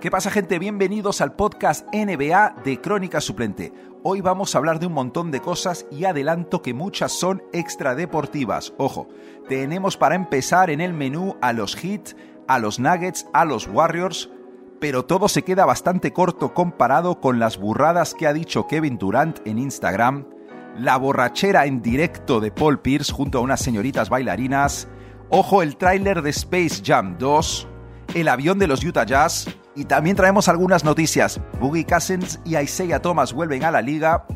¿Qué pasa gente? Bienvenidos al podcast NBA de Crónica Suplente. Hoy vamos a hablar de un montón de cosas y adelanto que muchas son extradeportivas. Ojo, tenemos para empezar en el menú a los Heat, a los Nuggets, a los Warriors, pero todo se queda bastante corto comparado con las burradas que ha dicho Kevin Durant en Instagram, la borrachera en directo de Paul Pierce junto a unas señoritas bailarinas, ojo el tráiler de Space Jam 2, el avión de los Utah Jazz, y también traemos algunas noticias. Boogie Cousins y Isaiah Thomas vuelven a la liga.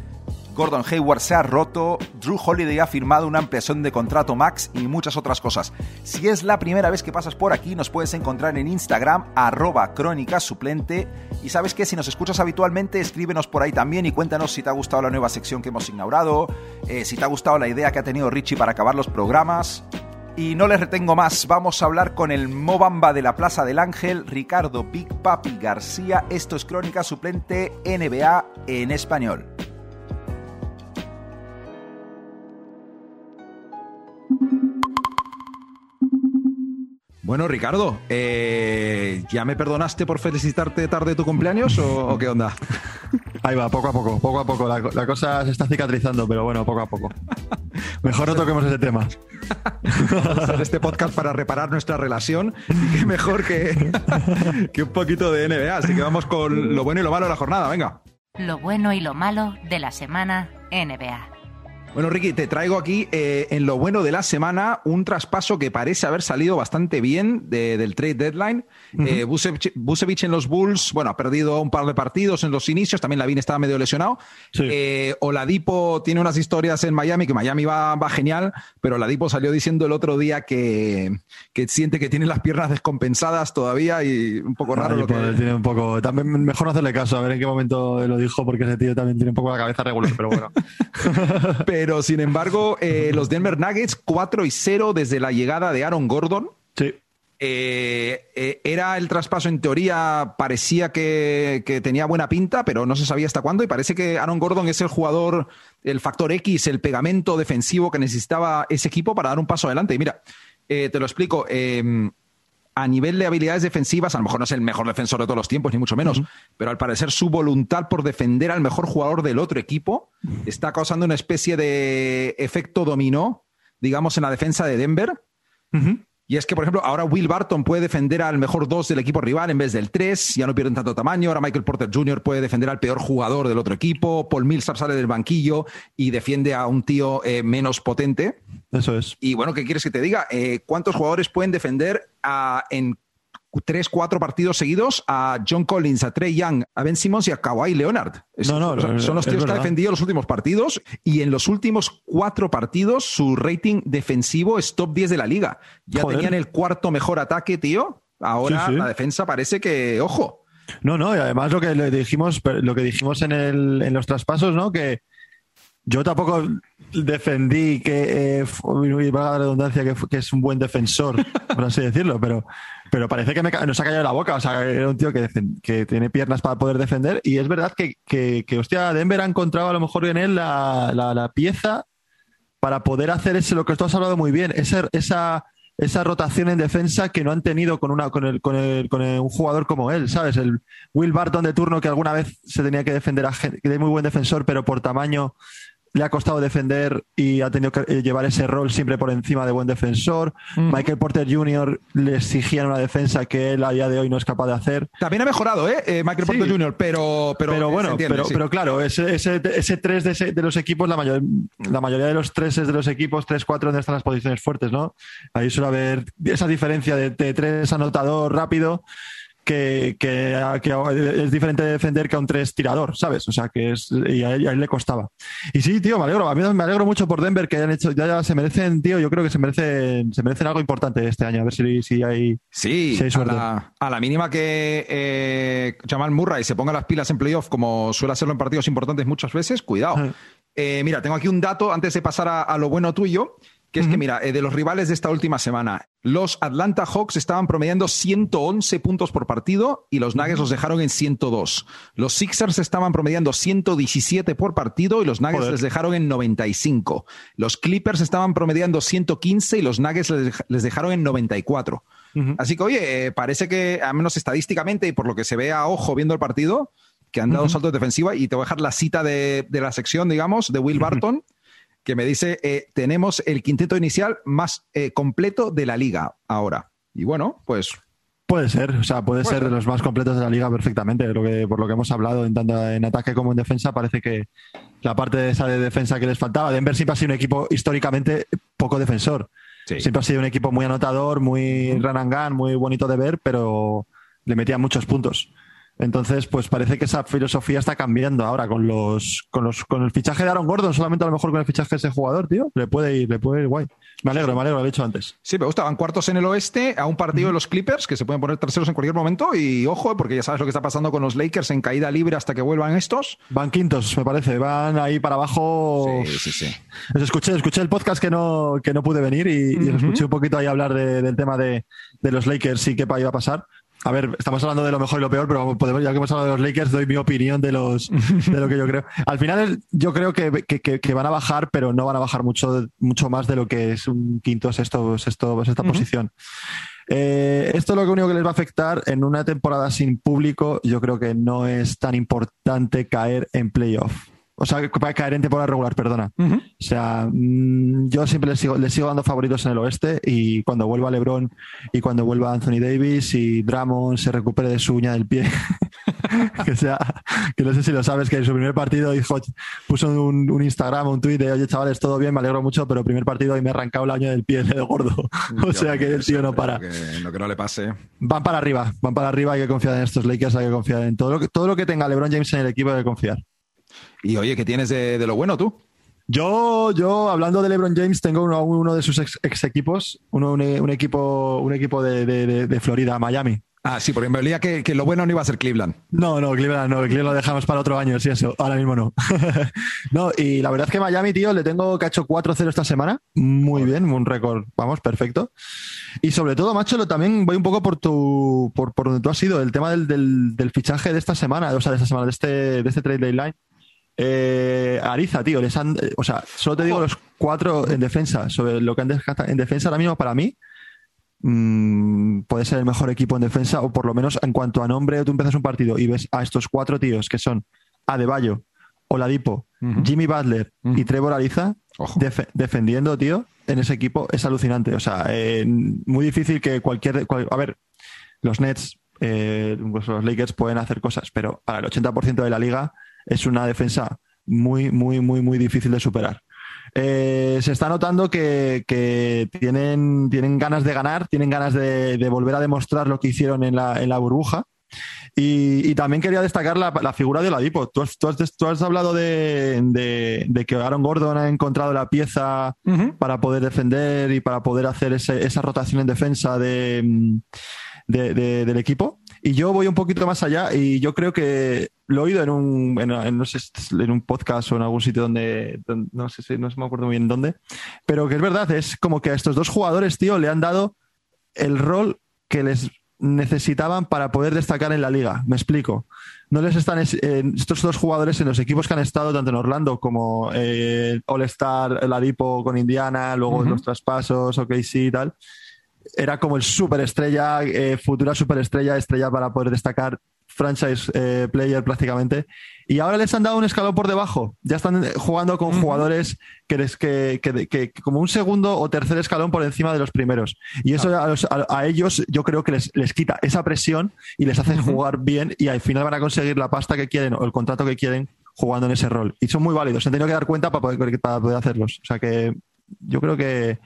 Gordon Hayward se ha roto, Drew Holiday ha firmado una ampliación de contrato max y muchas otras cosas. Si es la primera vez que pasas por aquí, nos puedes encontrar en Instagram, arroba crónica suplente. Y sabes que si nos escuchas habitualmente, escríbenos por ahí también y cuéntanos si te ha gustado la nueva sección que hemos inaugurado, eh, si te ha gustado la idea que ha tenido Richie para acabar los programas. Y no les retengo más, vamos a hablar con el Mobamba de la Plaza del Ángel, Ricardo Big Papi García. Esto es Crónica Suplente NBA en español. Bueno, Ricardo, eh, ¿ya me perdonaste por felicitarte tarde tu cumpleaños o, o qué onda? Ahí va, poco a poco, poco a poco. La, la, cosa se está cicatrizando, pero bueno, poco a poco. Mejor no toquemos ese tema. este podcast para reparar nuestra relación y qué mejor que, que un poquito de NBA. Así que vamos con lo bueno y lo malo de la jornada, venga. Lo bueno y lo malo de la semana NBA. Bueno, Ricky, te traigo aquí eh, en lo bueno de la semana un traspaso que parece haber salido bastante bien de, del trade deadline. Uh -huh. eh, Busevich, en los Bulls, bueno, ha perdido un par de partidos en los inicios, también Lavin estaba medio lesionado. Sí. Eh, Oladipo tiene unas historias en Miami, que Miami va, va genial, pero Oladipo salió diciendo el otro día que, que siente que tiene las piernas descompensadas todavía y un poco raro. Oladipo lo que... tiene un poco, también mejor hacerle caso, a ver en qué momento lo dijo, porque ese tío también tiene un poco la cabeza regular, pero bueno. Pero sin embargo, eh, los Denver Nuggets 4 y 0 desde la llegada de Aaron Gordon. Sí. Eh, eh, era el traspaso, en teoría, parecía que, que, tenía buena pinta, pero no se sabía hasta cuándo. Y parece que Aaron Gordon es el jugador, el factor X, el pegamento defensivo que necesitaba ese equipo para dar un paso adelante. Y mira, te lo explico. A nivel de habilidades defensivas, a lo mejor no es el mejor defensor de todos los tiempos, ni mucho menos, uh -huh. pero al parecer su voluntad por defender al mejor jugador del otro equipo está causando una especie de efecto dominó, digamos, en la defensa de Denver. Uh -huh. Y es que, por ejemplo, ahora Will Barton puede defender al mejor 2 del equipo rival en vez del 3, ya no pierden tanto tamaño. Ahora Michael Porter Jr. puede defender al peor jugador del otro equipo. Paul Millsap sale del banquillo y defiende a un tío eh, menos potente. Eso es. Y bueno, ¿qué quieres que te diga? Eh, ¿Cuántos jugadores pueden defender a, en tres, cuatro partidos seguidos a John Collins, a Trey Young, a Ben Simmons y a Kawhi Leonard. No, no, son, son los tíos que ha defendido los últimos partidos y en los últimos cuatro partidos su rating defensivo es top 10 de la liga. Ya Joder. tenían el cuarto mejor ataque, tío. Ahora sí, sí. la defensa parece que, ojo. No, no, y además lo que le dijimos, lo que dijimos en, el, en los traspasos, ¿no? Que yo tampoco defendí que, eh, la redundancia, que, que, es un buen defensor, por así decirlo, pero, pero parece que me, nos ha callado la boca. O sea, era un tío que, tiene piernas para poder defender. Y es verdad que, que, que hostia, Denver ha encontrado a lo mejor en él la, la, pieza para poder hacer ese, lo que tú has hablado muy bien, esa, esa, esa rotación en defensa que no han tenido con, una, con, el, con, el, con el, un jugador como él, ¿sabes? El Will Barton de turno que alguna vez se tenía que defender a gente, que es muy buen defensor, pero por tamaño le ha costado defender y ha tenido que eh, llevar ese rol siempre por encima de buen defensor. Mm. Michael Porter Jr. le exigían una defensa que él a día de hoy no es capaz de hacer. También ha mejorado, ¿eh? eh Michael Porter. Jr., pero, pero, pero bueno, entiende, pero, sí. pero, claro, ese, ese, ese tres de, ese, de, los equipos, la, mayor, la mayoría de los tres de los equipos, tres, cuatro, donde están las posiciones fuertes, ¿no? Ahí suele haber esa diferencia de, de tres anotador rápido que, que, que, es diferente de defender que a un tres tirador, ¿sabes? O sea, que es. Y a él, a él, le costaba. Y sí, tío, me alegro. A mí me alegro mucho por Denver que hayan hecho. Ya, ya se merecen, tío. Yo creo que se merecen, se merecen algo importante este año. A ver si, si hay. Sí, si hay a, la, a, la, mínima que eh, Jamal Murray se ponga las pilas en playoff, como suele hacerlo en partidos importantes muchas veces, cuidado. Eh, mira, tengo aquí un dato antes de pasar a, a lo bueno tuyo que es uh -huh. que, mira, eh, de los rivales de esta última semana, los Atlanta Hawks estaban promediando 111 puntos por partido y los Nuggets los dejaron en 102. Los Sixers estaban promediando 117 por partido y los Nuggets Joder. les dejaron en 95. Los Clippers estaban promediando 115 y los Nuggets les, dejaron en 94. Así que, oye, eh, parece que, al menos estadísticamente y por lo que se ve a ojo viendo el partido, que han dado saltos defensiva y te voy a dejar la cita de, la sección, digamos, de Will Barton, que me dice, eh, tenemos el quinteto inicial más eh, completo de la liga ahora. Y bueno, pues... Puede ser, o sea, puede, ser de los más completos de la liga perfectamente. Lo que, por lo que hemos hablado, en tanto en ataque como en defensa, parece que la parte de esa de defensa que les faltaba. Denver siempre ha sido un equipo históricamente poco defensor. Siempre ha sido un equipo muy anotador, muy run and gun, muy bonito de ver, pero le metía muchos puntos. Entonces, pues parece que esa filosofía está cambiando ahora con los, con los, con el fichaje de Aaron Gordon, solamente a lo mejor con el fichaje de ese jugador, tío. Le puede ir, le puede ir guay. Me alegro, me alegro, lo he dicho antes. Sí, me gusta. Van cuartos en el oeste a un partido de los Clippers que se pueden poner terceros en cualquier momento. Y ojo, porque ya sabes lo que está pasando con los Lakers en caída libre hasta que vuelvan estos. Van quintos, me parece. Van ahí para abajo. Sí, sí, sí. escuché, escuché el podcast que no, que no pude venir y, escuché un poquito ahí hablar del tema de, de los Lakers y qué iba a pasar. A ver, estamos hablando de lo mejor y lo peor, pero podemos, ya que hemos hablado de los Lakers, doy mi opinión de los de lo que yo creo. Al final, yo creo que, que, van a bajar, pero no van a bajar mucho, mucho más de lo que es un quinto, sexto, sexto esta posición. Eh, esto es lo único que les va a afectar en una temporada sin público. Yo creo que no es tan importante caer en playoff. O sea, para caer en temporada regular, perdona. O sea, mm, yo siempre les sigo, les sigo dando favoritos en el oeste y cuando vuelva LeBron y cuando vuelva Anthony Davis y Drummond se recupere de su uña del pie, que sea, que no sé si lo sabes, que en su primer partido dijo, puso un, un Instagram, un tweet de, oye chavales, todo bien, me alegro mucho, pero primer partido y me he arrancado la uña del pie de gordo. o sea que el tío no para. lo que no le pase. Van para arriba, van para arriba, hay que confiar en estos Lakers, hay que confiar en todo lo que, todo lo que tenga LeBron James en el equipo, hay que confiar. Y oye, ¿qué tienes de, lo bueno tú? Yo, yo, hablando de LeBron James, tengo uno, uno de sus ex, equipos, uno, un, equipo, un equipo de, Florida, Miami. Ah, sí, porque me olía que, lo bueno no iba a ser Cleveland. No, no, Cleveland no, Cleveland lo dejamos para otro año, sí, eso, ahora mismo no. no, y la verdad es que Miami, tío, le tengo que ha hecho 4-0 esta semana. Muy bien, un récord, vamos, perfecto. Y sobre todo, macho, también voy un poco por tu, por, por donde tú has ido, el tema del, del, fichaje de esta semana, o sea, de esta semana, de este, de este trade deadline. Eh, Ariza, tío, les han, o sea, solo te digo los cuatro en defensa. Sobre lo que han descartado en defensa ahora mismo, para mí, mm, puede ser el mejor equipo en defensa, o por lo menos en cuanto a nombre, tú empiezas un partido y ves a estos cuatro tíos que son Adebayo, Oladipo, Jimmy Butler y Trevor Ariza defendiendo, tío, en ese equipo es alucinante. O sea, eh, muy difícil que cualquier. a ver, los Nets, eh, pues los Lakers pueden hacer cosas, pero para el 80% de la liga es una defensa muy, muy, muy, muy difícil de superar. Eh, se está notando que, tienen, tienen ganas de ganar, tienen ganas de, volver a demostrar lo que hicieron en la, en la burbuja. Y, también quería destacar la, figura de Oladipo. Tú has, tú has, hablado de, que Aaron Gordon ha encontrado la pieza para poder defender y para poder hacer esa rotación en defensa de, del equipo. Y yo voy un poquito más allá y yo creo que lo he oído en un, en, no sé, en un podcast o en algún sitio donde, no sé si no me acuerdo muy bien dónde, pero que es verdad, es como que a estos dos jugadores, tío, le han dado el rol que les necesitaban para poder destacar en la liga. Me explico. No les están estos dos jugadores en los equipos que han estado tanto en Orlando como eh, All Star, el Adipo con Indiana, luego en los traspasos, OKC y tal era como el superestrella, eh, futura superestrella, estrella para poder destacar franchise eh, player prácticamente. Y ahora les han dado un escalón por debajo. Ya están eh, jugando con jugadores que, les, que, que, como un segundo o tercer escalón por encima de los primeros. Y eso a, ellos yo creo que les, les, quita esa presión y les hace jugar bien y al final van a conseguir la pasta que quieren o el contrato que quieren jugando en ese rol. Y son muy válidos. Se han tenido que dar cuenta para poder, para poder hacerlos. O sea que yo creo que,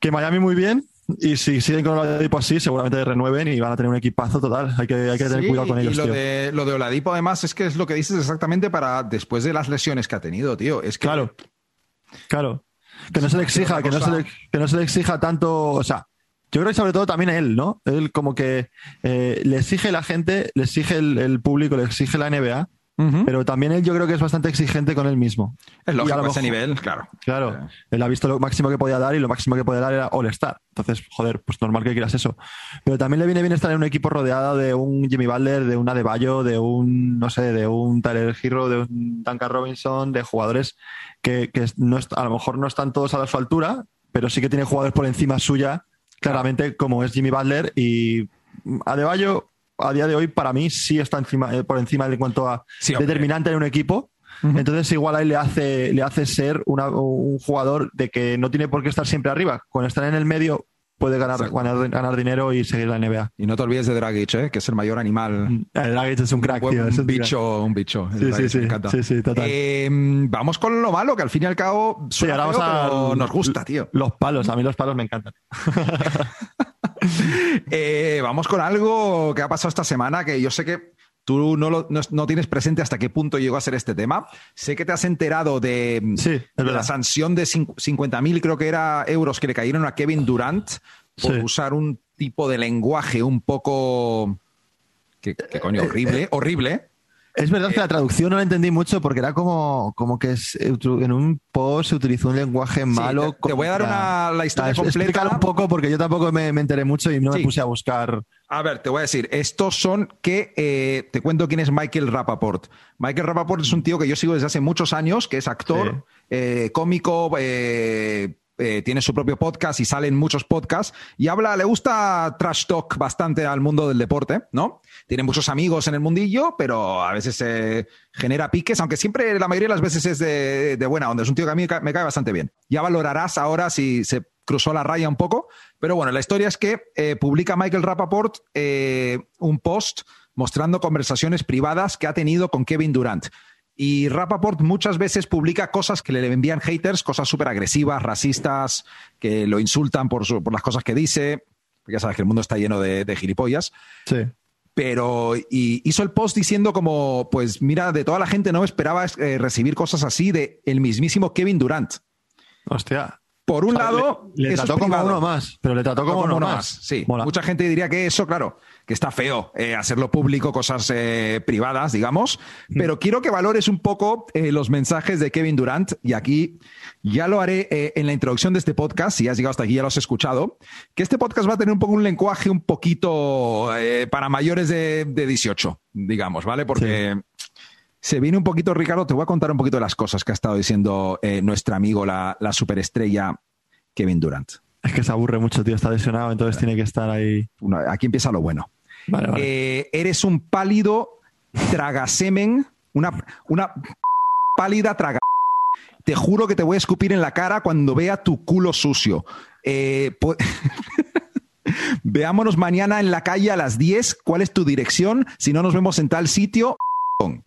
que Miami muy bien y si siguen con Oladipo así, seguramente renueven y van a tener un equipazo total. Hay que, hay que tener cuidado con ellos. Y lo, De, lo de Oladipo, además, es que es lo que dices exactamente para después de las lesiones que ha tenido, tío. Es que... Claro, claro. Que no se le exija, que no se le, que no se le exija tanto. O sea, yo creo que sobre todo también a él, ¿no? Él como que eh, le exige la gente, le exige el, público, le exige la NBA pero también él yo creo que es bastante exigente con él mismo. Es lógico a ese nivel, claro. Claro, él ha visto lo máximo que podía dar y lo máximo que podía dar era All-Star. Entonces, joder, pues normal que quieras eso. Pero también le viene bien estar en un equipo rodeado de un Jimmy Butler, de un Adebayo, de un, no sé, de un Tyler Hero, de un Duncan Robinson, de jugadores que, no a lo mejor no están todos a su altura, pero sí que tienen jugadores por encima suya claramente, como es Jimmy Butler. Y Adebayo, a día de hoy, para mí, sí está encima, eh, por encima en cuanto a Sí, determinante en un equipo. Entonces, igual ahí le hace, le hace ser una- un jugador de que no tiene por qué estar siempre arriba. Cuando está en el medio, puede ganar, ganar, ganar dinero y seguir la NBA. Y no te olvides de Dragic, ¿eh? que es el mayor animal. El Dragic es un crack, un, tío. bicho, un bicho. Sí, sí, me sí. encanta. Sí, sí, total. Eh, vamos con lo malo, que al fin y al cabo Sí, suena vamos a. pero nos gusta, tío. Los palos, a mí los palos me encantan. Eh, vamos con algo que ha pasado esta semana, que yo sé que tú no, lo- no, no tienes presente hasta qué punto llegó a ser este tema. Sé que te has enterado de, Sí, es de la sanción de cin- 50.000, creo que era euros, que le cayeron a Kevin Durant por Sí. usar un tipo de lenguaje un poco... ¿Qué, qué coño? Eh, Horrible, horrible. Es verdad que la traducción no la entendí mucho porque era como, como que es- en un post se utilizó un lenguaje malo. te- te voy a dar una- la historia es- completa. un poco porque yo tampoco me, me enteré mucho y no Sí. me puse a buscar. A ver, te voy a decir, estos son que eh, te cuento quién es Michael Rappaport. Michael Rappaport es un tío que yo sigo desde hace muchos años, que es actor, Sí. eh, cómico, eh, eh, tiene su propio podcast y sale en muchos podcasts y habla, le gusta trash talk bastante al mundo del deporte, ¿no? Tiene muchos amigos en el mundillo, pero a veces eh, genera piques, aunque siempre la mayoría de las veces es de, buena onda. Es un tío que a mí me cae- me cae bastante bien. Ya valorarás ahora si se cruzó la raya un poco, pero bueno, la historia es que eh, publica Michael Rappaport eh, un post mostrando conversaciones privadas que ha tenido con Kevin Durant. Y Rappaport muchas veces publica cosas que le envían haters, cosas súper agresivas, racistas, que lo insultan por, su- por las cosas que dice. Ya sabes que el mundo está lleno de, de gilipollas. Sí. Pero y hizo el post diciendo como, pues mira, de toda la gente no me esperaba eh, recibir cosas así de el mismísimo Kevin Durant. Hostia. Por un O sea, lado, le, le eso es trató como uno más, pero le trató como, uno, más. Sí, Mola. mucha gente diría que eso, claro, que está feo eh, hacerlo público, cosas eh, privadas, digamos. Mm. Pero quiero que valores un poco eh, los mensajes de Kevin Durant y aquí ya lo haré en la introducción de este podcast. Si has llegado hasta aquí, ya lo has escuchado. Que este podcast va a tener un poco un lenguaje un poquito para mayores de, de 18, digamos, ¿vale? Porque se viene un poquito, Ricardo, te voy a contar un poquito de las cosas que ha estado diciendo eh, nuestro amigo, la, la superestrella Kevin Durant. Es que se aburre mucho, tío. Está lesionado, entonces tiene que estar ahí. Aquí empieza lo bueno. Vale, vale. Eh, eres un pálido tragasemen, una, una pálida traga. Te juro que te voy a escupir en la cara cuando vea tu culo sucio. Eh, Veámonos mañana en la calle a las 10. ¿Cuál es tu dirección? Si no nos vemos en tal sitio.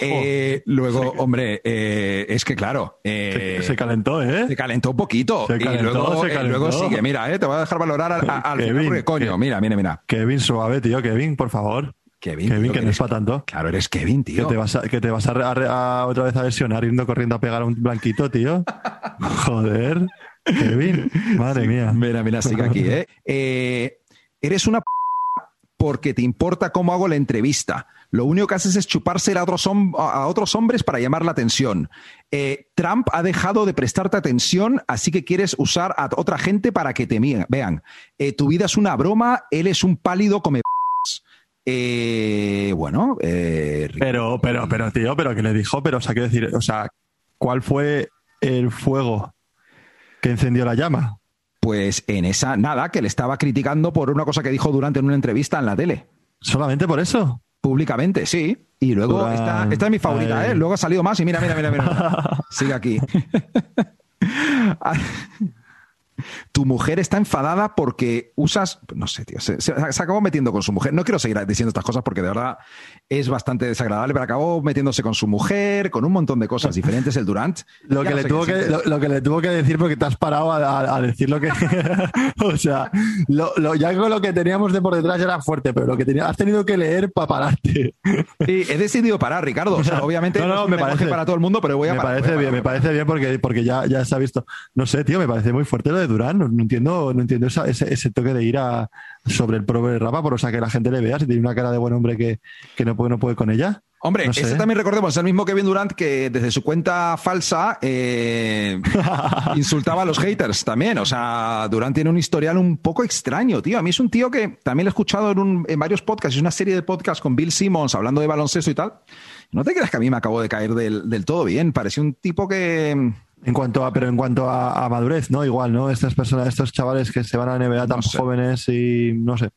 Eh, luego, hombre, eh, es que claro. eh, se, se calentó, ¿eh? se calentó un poquito. Se y calentó, luego, se calentó. luego sigue. Mira, eh, te voy a dejar valorar al, al final Kevin, porque, coño, mira, mira, mira. Kevin, suave, tío. Kevin, por favor. Kevin, Kevin, tío, que no es para tanto. Claro, eres Kevin, Que tío. te vas, a, que te vas a, otra vez a lesionar yendo corriendo a pegar a un blanquito, tío. Joder. Kevin, madre mía. Mira, mira, sigue aquí, ¿eh? Eh, Eres una p porque te importa cómo hago la entrevista. Lo único que haces es chupársela a otros, hombres para llamar la atención. Eh, Trump ha dejado de prestarte atención, así que quieres usar a otra gente para que te vean. Eh, tu vida es una broma, él es un pálido come eh, bueno, eh, Pero, pero, pero, tío, pero que le dijo, pero, o sea, quiero decir, o sea, ¿cuál fue el fuego que encendió la llama? Pues en esa, nada, que le estaba criticando por una cosa que dijo durante una entrevista en la tele. ¿Solamente por eso? Públicamente, sí. Y luego, Durán, esta, esta es mi favorita, ay. ¿eh? Luego ha salido más y mira, mira, mira, mira. Sigue aquí. tu mujer está enfadada porque usas, no sé, tío, se, se- se acabó metiendo con su mujer. No quiero seguir diciendo estas cosas porque de verdad es bastante desagradable, pero acabó metiéndose con su mujer, con un montón de cosas diferentes el Durant. Lo que, no le tuvo que, lo, lo que le tuvo que decir porque te has parado a, a- a decir lo que. o sea, lo, lo- ya con lo que teníamos de por detrás era fuerte, pero lo que tenía, has tenido que leer para pararte. Sí, he decidido parar, Ricardo. O sea, obviamente No, no, me parece- para todo el mundo, pero voy a me parar, parece voy a bien, me parece bien porque, porque ya, ya se ha visto. No sé, tío, me parece muy fuerte lo de Durán. No, no entiendo, no entiendo esa- ese, ese toque de ir a, sobre el de Rapa, por o sea, que la gente le vea si tiene una cara de buen hombre que, que no, puede, no puede con ella. Hombre, No sé. ese también recordemos, es el mismo Kevin Durant que desde su cuenta falsa eh, insultaba a los haters también. O sea, Durant tiene un historial un poco extraño, tío. A mí es un tío que también lo he escuchado en, un- en varios podcasts, es una serie de podcasts con Bill Simmons hablando de baloncesto y tal. No te creas que a mí me acabó de caer del, del todo bien. Parecía un tipo que En cuanto a, pero en cuanto a, madurez, ¿no? Igual, ¿no? Estas personas, estos chavales que se van a la NBA tan jóvenes y no sé.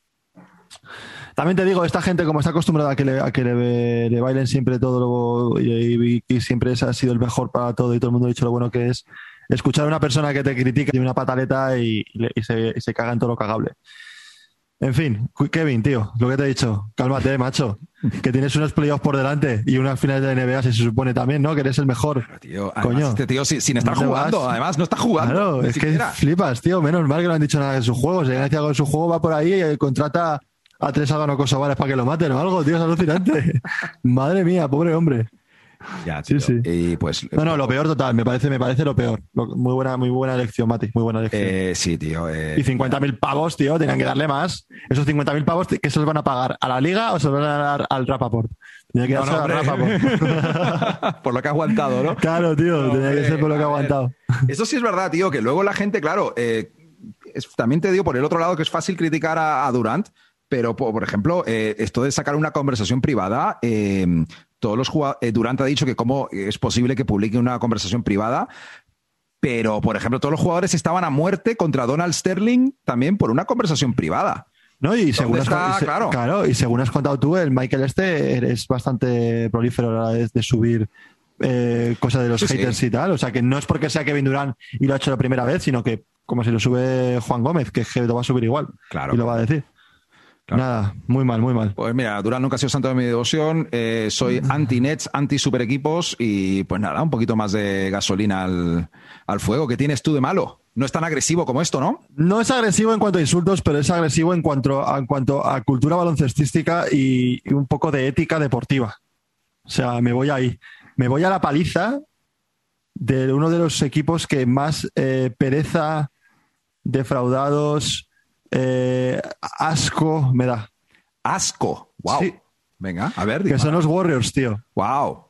También te digo, esta gente, como está acostumbrada a que le, a que le, bailen siempre todo y, siempre ha sido el mejor para todo y todo el mundo ha dicho lo bueno que es, escuchar a una persona que te critica y una pataleta y, se, se, caga en todo lo cagable. En fin, Kevin, tío, lo que te he dicho, cálmate, macho. Que tienes unos playoffs por delante y unas finales de NBA, se supone también, ¿no? Que eres el mejor. tío, Coño. este tío sin, estar jugando, además no está jugando. Claro, es que flipas, tío. Menos mal que no han dicho nada de su juego. Si algo de su juego, va por ahí y contrata a tres vales para que lo maten o algo, tío, es alucinante. Madre mía, pobre hombre. Ya, Sí, sí. Y pues, no, no, lo peor total, me parece, me parece lo peor. muy buena, muy buena elección, Mati, muy buena elección. Eh, sí, tío. Eh, y 50.000 pavos, tío, tenían que darle más. Esos 50.000 pavos, ¿qué se los van a pagar? ¿A la liga o se los van a dar al Rapaport? Tenía que darse Rapaport. por lo que ha aguantado, ¿no? Claro, tío, tenía que ser por lo que ha aguantado. Eso sí es verdad, tío, que luego la gente, claro, eh, también te digo por el otro lado que es fácil criticar a, Durant, pero, por ejemplo, esto de sacar una conversación privada, todos los jugadores, eh, Durant ha dicho que cómo es posible que publique una conversación privada, pero, por ejemplo, todos los jugadores estaban a muerte contra Donald Sterling también por una conversación privada. No, y según, has, claro. y según has contado tú, el Michael este es bastante prolífero a la vez de subir eh, cosas de los haters y tal. O sea, que no es porque sea Kevin Durant y lo ha hecho la primera vez, sino que como si lo sube Juan Gómez, que lo va a subir igual. Claro. Y lo va a decir. Nada, muy mal, muy mal. Pues mira, Durán nunca ha sido santo de mi devoción. Eh, soy anti-Nets, anti-super equipos y pues nada, un poquito más de gasolina al, fuego. ¿Qué tienes tú de malo? No es tan agresivo como esto, ¿no? No es agresivo en cuanto a insultos, pero es agresivo en cuanto a, en cuanto a cultura baloncestística y, un poco de ética deportiva. O sea, me voy ahí. Me voy a la paliza de uno de los equipos que más eh, pereza, defraudados, eh, asco me da. Asco. Wow. Venga, a ver. Que son los Warriors, tío. Wow.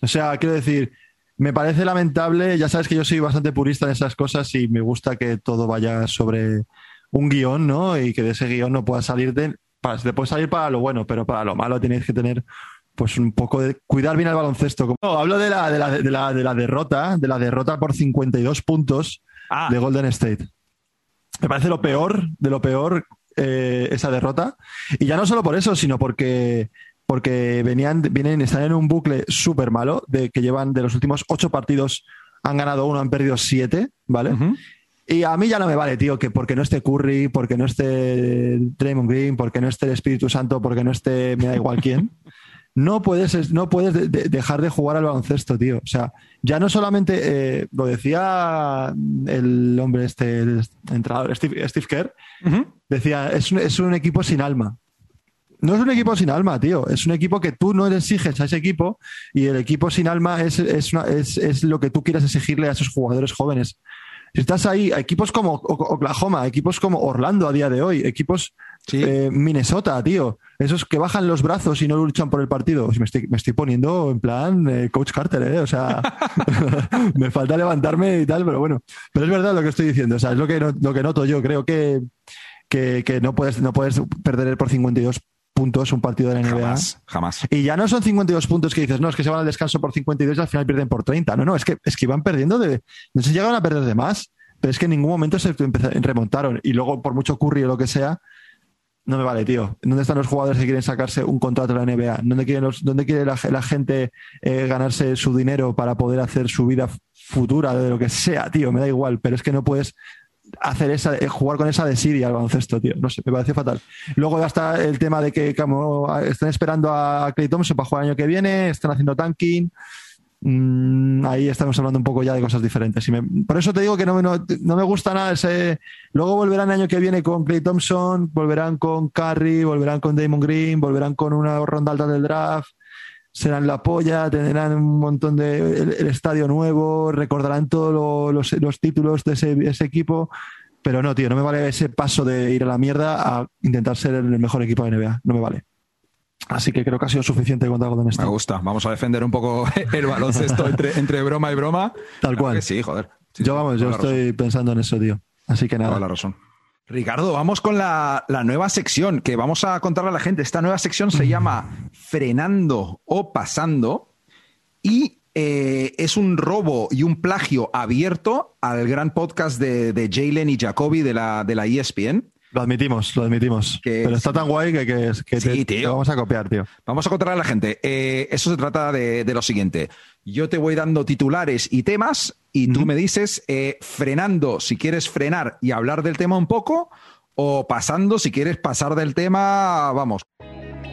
O sea, quiero decir, me parece lamentable. Ya sabes que yo soy bastante purista en esas cosas y me gusta que todo vaya sobre un guion, ¿no? Y que de ese guion no pueda salir de. Para, se puede salir para lo bueno, pero para lo malo tienes que tener pues un poco de cuidar bien el baloncesto. No, hablo de la, de la, de la, de la derrota, de la derrota por 52 puntos ah. de Golden State. Me parece lo peor de lo peor eh, esa derrota. Y ya no solo por eso, sino porque, porque venían, vienen, están en un bucle súper malo, de que llevan de los últimos ocho partidos, han ganado uno, han perdido siete, ¿vale? Y a mí ya no me vale, tío, que porque no esté Curry, porque no esté Draymond Green, porque no esté el Espíritu Santo, porque no esté, me da igual quién. no puedes, no puedes dejar de jugar al baloncesto, tío. O sea, ya no solamente, eh, lo decía el hombre este, el entrenador, Steve, Kerr, decía, es un, es un equipo sin alma. No es un equipo sin alma, tío. Es un equipo que tú no exiges a ese equipo y el equipo sin alma es, es, es lo que tú quieres exigirle a esos jugadores jóvenes. Si estás ahí, equipos como Oklahoma, equipos como Orlando a día de hoy, equipos eh, Minnesota, tío, esos que bajan los brazos y no luchan por el partido. Me estoy, me estoy poniendo en plan eh, Coach Carter, ¿eh? O sea, me falta levantarme y tal, pero bueno. Pero es verdad lo que estoy diciendo, o sea, es lo que, lo que noto yo. Creo que, que, que no, puedes, no puedes perder por 52 puntos un partido de la NBA. Jamás, jamás. Y ya no son 52 puntos que dices, no, es que se van al descanso por 52 y al final pierden por 30. No, no, es que, es que iban perdiendo de. No se llegaron a perder de más, pero es que en ningún momento se remontaron. Y luego, por mucho curry o lo que sea, no me vale, tío. ¿Dónde están los jugadores que quieren sacarse un contrato de la NBA? ¿Dónde, quieren los, dónde quiere la, gente eh, ganarse su dinero para poder hacer su vida futura de lo que sea, tío? Me da igual, pero es que no puedes hacer esa, eh, jugar con esa desidia al baloncesto, tío. No sé, me parece fatal. Luego ya está el tema de que como están esperando a Clay Thompson para jugar el año que viene, están haciendo tanking. Mm, ahí estamos hablando un poco ya de cosas diferentes. Por eso te digo que no, no, no, me gusta nada ese. Luego volverán el año que viene con Clay Thompson, volverán con Curry, volverán con Damon Green, volverán con una ronda alta del draft serán la polla, tendrán un montón de el, estadio nuevo, recordarán todos los, títulos de ese, equipo. Pero no, tío, no me vale ese paso de ir a la mierda a intentar ser el mejor equipo de NBA. No me vale. Así que creo que ha sido suficiente contar con esto. Me gusta. Vamos a defender un poco el baloncesto entre, entre broma y broma. Tal cual. sí, joder. yo vamos, yo estoy pensando en eso, tío. Así que nada. Toda la razón. Ricardo, vamos con la, nueva sección que vamos a contarle a la gente. Esta nueva sección se llama Frenando o Pasando. Y eh, es un robo y un plagio abierto al gran podcast de, de Jalen y Jacoby de la, de la ESPN. Lo admitimos, lo admitimos. Pero está tan guay que, que, que Sí, te, vamos a copiar, tío. Vamos a contar a la gente. Eh, eso se trata de, de lo siguiente. Yo te voy dando titulares y temas y tú me dices eh, frenando si quieres frenar y hablar del tema un poco o pasando si quieres pasar del tema, vamos.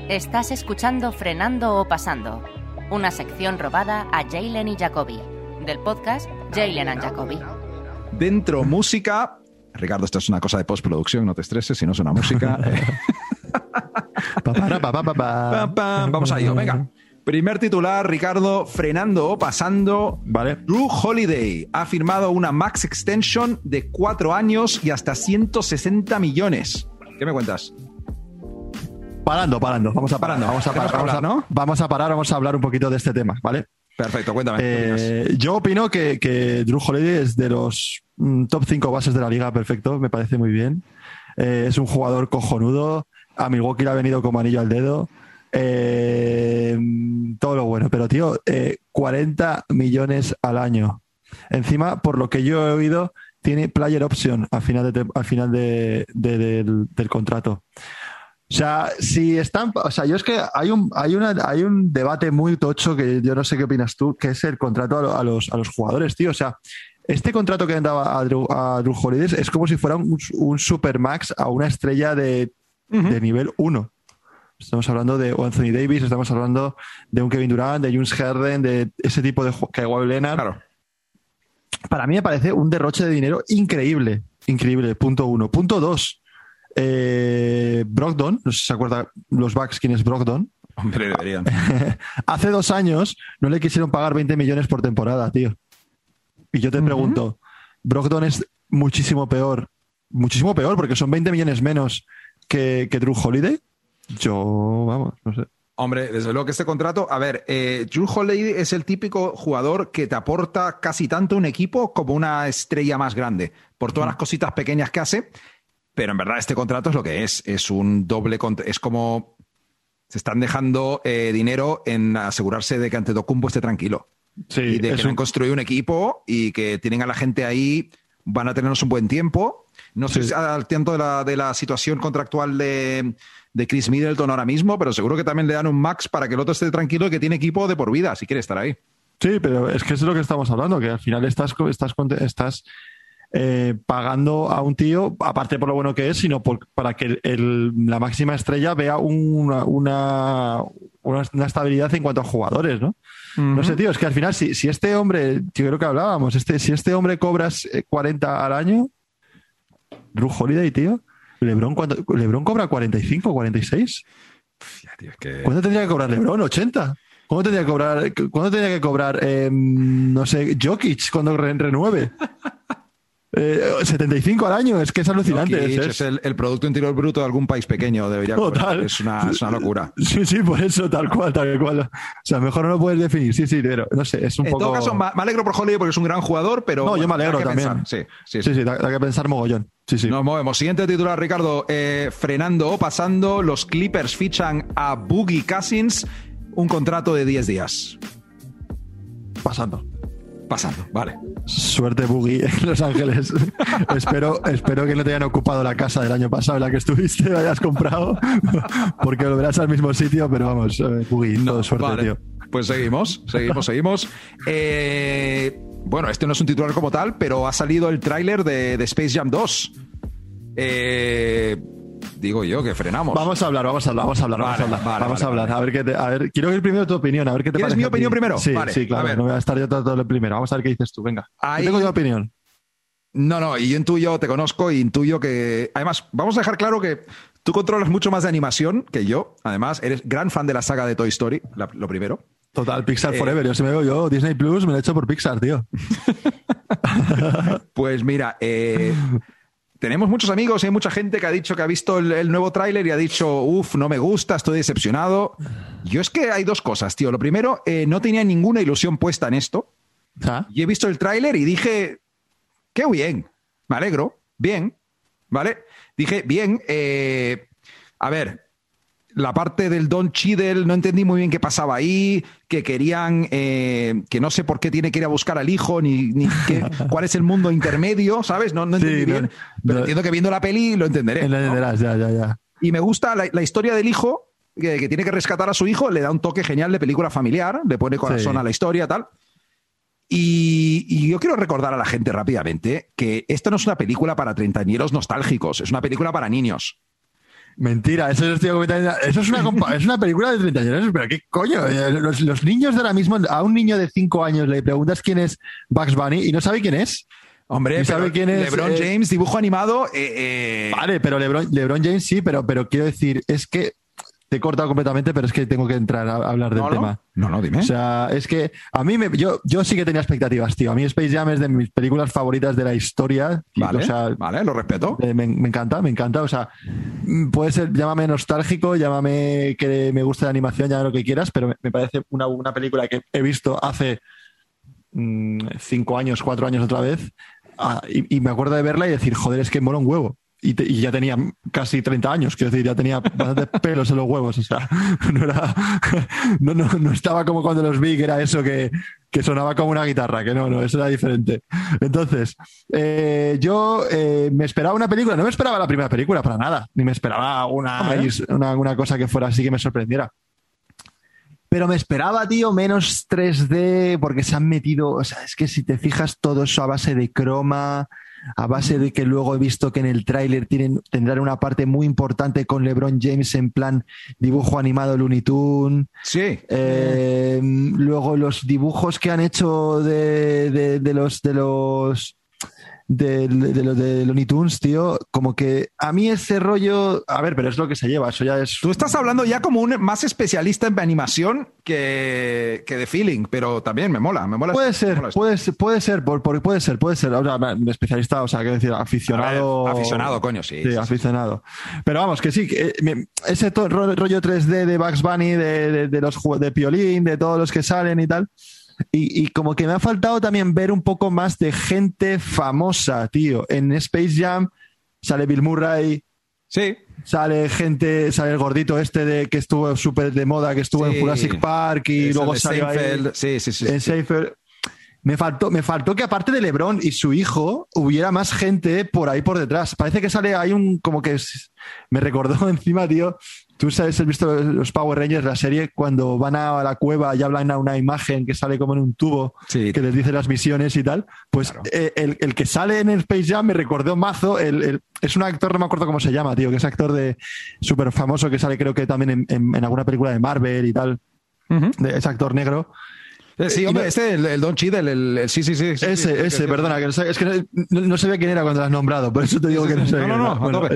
Estás escuchando Frenando o Pasando, una sección robada a Jalen y Jacoby, del podcast Jalen and Jacoby. Dentro música. Ricardo, esto es una cosa de postproducción, no te estreses, si no es una música. Vamos a ello, venga. Primer titular, Ricardo, frenando o pasando. Vale. Drew Holiday ha firmado una max extension de cuatro años y hasta 160 millones. ¿Qué me cuentas? Parando, parando. Vamos a parar. Parando. Vamos a parar. Vamos, a, ¿no? vamos a parar, vamos a hablar un poquito de este tema, ¿vale? Perfecto, cuéntame. Eh, yo opino que, que Drew Holiday es de los mm, top 5 bases de la liga, perfecto, me parece muy bien. Eh, es un jugador cojonudo. A Milwaukee le ha venido como anillo al dedo. Eh, tío, eh, 40 millones al año. Encima, por lo que yo he oído, tiene player option al final, de, al final de- de- del, del contrato. O sea, si están, o sea, yo es que hay un, hay una, hay un debate muy tocho que yo no sé qué opinas tú, que es el contrato a, lo- a los, a los jugadores, tío. O sea, este contrato que le daba a Drew, a Drew es como si fuera un, un Supermax a una estrella de, de nivel 1. Estamos hablando de Anthony Davis, estamos hablando de un Kevin Durant, de Jules Harden, de ese tipo de Kawhi Leonard. Claro. Para mí me parece un derroche de dinero increíble. Increíble, punto uno. Punto dos. Eh, Brogdon, no sé si se acuerda los Bucks quién es Brogdon. Hombre, deberían. Hace dos años no le quisieron pagar 20 millones por temporada, tío. Y yo te pregunto, ¿Brogdon es muchísimo peor? Muchísimo peor, porque son 20 millones menos que, que Drew Holiday. Yo, vamos, no sé. Hombre, desde luego que este contrato, a ver, eh, Drew Holiday es el típico jugador que te aporta casi tanto un equipo como una estrella más grande, por todas las cositas pequeñas que hace, pero en verdad este contrato es lo que es, es un doble, cont- es como se están dejando eh, dinero en asegurarse de que Antetokounmpo esté tranquilo Sí, y de que un- han construido un equipo y que tienen a la gente ahí, van a tenernos un buen tiempo. No Sí. estoy al tanto de la, de la situación contractual de, de Chris Middleton ahora mismo, pero seguro que también le dan un max para que el otro esté tranquilo y que tiene equipo de por vida, si quiere estar ahí. Sí, pero es que es lo que estamos hablando, que al final estás, estás, estás eh, pagando a un tío, aparte por lo bueno que es, sino por- para que el- el- la máxima estrella vea una, una, una- estabilidad en cuanto a jugadores, ¿no? No sé, tío, es que al final, si, si este hombre, yo creo que hablábamos, este, si este hombre cobras eh, 40 al año, Drew Holiday, tío, Lebron, ¿cuánto- Lebron cobra 45, 46. Ya, tío, es que- ¿Cuánto tendría que cobrar LeBron? ¿80? ¿Cuándo tendría que cobrar, ¿cuándo tendría que cobrar eh, no sé, Jokic cuando re- renueve? Eh, 75 al año, es que es alucinante. Jokic es- es el, el Producto Interior Bruto de algún país pequeño, debería Total. Es una, es una locura. Sí, sí, por eso, tal cual, tal cual. O sea, mejor no lo puedes definir. Sí, sí, pero no sé, es un En poco. todo caso, me alegro por Holiday porque es un gran jugador, pero. No, yo me alegro también. pensar. Sí, sí, Sí, sí, da, da que pensar mogollón. Sí, sí. Nos movemos. Siguiente titular, Ricardo. Eh, frenando o pasando, los Clippers fichan a Boogie Cousins un contrato de 10 días. Pasando. Pasando, vale. Suerte, Boogie, en Los Ángeles. espero, espero que no te hayan ocupado la casa del año pasado en la que estuviste, la hayas comprado, porque volverás al mismo sitio, pero vamos, eh, Boogie, todo suerte, Vale. tío. Pues seguimos, seguimos, seguimos. Eh, bueno, este no es un titular como tal, pero ha salido el tráiler de, de Space Jam 2. Eh, digo yo que frenamos. Vamos a hablar, vamos a hablar, vamos a hablar, Vale, vamos a hablar. vale, vamos vale, a hablar. A ver qué te- a ver, quiero oír primero tu opinión, a ver qué te ¿Quieres parece. mi opinión primero? Sí, sí, a claro. ver. No voy a estar yo todo, lo primero. Vamos a ver qué dices tú. Venga. Ahí- Yo tengo yo opinión. No, no, y yo intuyo, te conozco y intuyo que. Además, vamos a dejar claro que tú controlas mucho más de animación que yo. Además, eres gran fan de la saga de Toy Story, la- lo primero. Total, Pixar Eh, Forever. Yo si me veo yo, Disney Plus me lo he hecho por Pixar, tío. Pues mira, eh, tenemos muchos amigos y hay mucha gente que ha dicho que ha visto el, el nuevo tráiler y ha dicho, uff, no me gusta, estoy decepcionado. Yo es que hay dos cosas, tío. Lo primero, eh, no tenía ninguna ilusión puesta en esto. ¿Ah? Y he visto el tráiler y dije, qué bien, me alegro, bien, ¿vale? Dije, bien, eh, a ver, la parte del Don Cheadle, no entendí muy bien qué pasaba ahí, que querían, eh, que no sé por qué tiene que ir a buscar al hijo, ni, ni cuál es el mundo intermedio, ¿sabes? No, no entendí bien, pero entiendo que viendo la peli lo entenderé. Lo entenderás, ya, ya, ya. Y me gusta la, historia del hijo, que, tiene que rescatar a su hijo, le da un toque genial de película familiar, le pone corazón a la historia, tal. Y, y, yo quiero recordar a la gente rápidamente que esta no es una película para treintañeros nostálgicos, es una película para niños. Mentira, eso, es una, es una película de 30 años, pero ¿qué coño? Eh, los, niños de ahora mismo, a un niño de 5 años le preguntas quién es Bugs Bunny y no sabe quién es. Hombre, sabe quién es LeBron eh, James, dibujo animado. Eh, vale, pero LeBron, LeBron James sí, pero, pero quiero decir, es que te he cortado completamente, pero es que tengo que entrar a, hablar del tema. No, no, dime. O sea, es que a mí me, yo, yo sí que tenía expectativas, tío. A mí Space Jam es de mis películas favoritas de la historia. Vale, vale lo respeto. Me, encanta, me encanta. O sea, puede ser, llámame nostálgico, llámame que me gusta la animación, llámame lo que quieras, pero me, parece una, una, película que he visto hace mm, cinco años, cuatro años otra vez. Ah, y, y, me acuerdo de verla y decir, joder, es que mola un huevo y, ya tenía casi 30 años, quiero decir, ya tenía bastantes pelos en los huevos, o sea, no, era, no, no, no, estaba como cuando los vi, que era eso que, que, sonaba como una guitarra, que no, no, eso era diferente. Entonces, eh, yo eh, me esperaba una película, no me esperaba la primera película para nada, ni me esperaba una, una, una cosa que fuera así que me sorprendiera. Pero me esperaba, tío, menos 3D, porque se han metido, o sea, es que si te fijas todo eso a base de croma, a base de que luego he visto que en el tráiler tendrán una parte muy importante con LeBron James en plan dibujo animado Looney Tunes. Sí. Eh, luego los dibujos que han hecho de, de los de los de, de, lo de Looney Tunes, tío, como que a mí ese rollo, a ver, pero es lo que se lleva, eso ya es... Tú estás hablando ya como un más especialista en animación que, que de feeling, pero también me mola, me mola. Puede ser, puede, puede ser, por, puede ser, puede ser, especialista, o sea, que decir, aficionado... aficionado, coño, sí. Sí, aficionado. Pero vamos, que sí, que, eh, ese rollo 3D de Bugs Bunny, de, de, los de Piolín, de todos los que salen y tal y, como que me ha faltado también ver un poco más de gente famosa, tío. En Space Jam sale Bill Murray. Sí. Sale gente, sale el gordito este de que estuvo súper de moda, que estuvo en Jurassic Park y luego salió ahí, sí, sí, sí, en Me faltó, me faltó que aparte de LeBron y su hijo, hubiera más gente por ahí por detrás. Parece que sale ahí un como que me recordó encima, tío, Tú sabes, has visto los Power Rangers, la serie, cuando van a la cueva y hablan a una imagen que sale como en un tubo, que les dice las misiones y tal. Pues eh, el, que sale en el Space Jam me recordó mazo. El, es un actor, no me acuerdo cómo se llama, tío, que es actor de súper famoso que sale, creo que también en, alguna película de Marvel y tal. es actor negro. Eh, sí, hombre, este, el, Don Cheadle, el, sí, sí, sí. ese, ese, perdona, que es que no, sabía quién era cuando lo has nombrado, por eso te digo que no sé. No, no, no,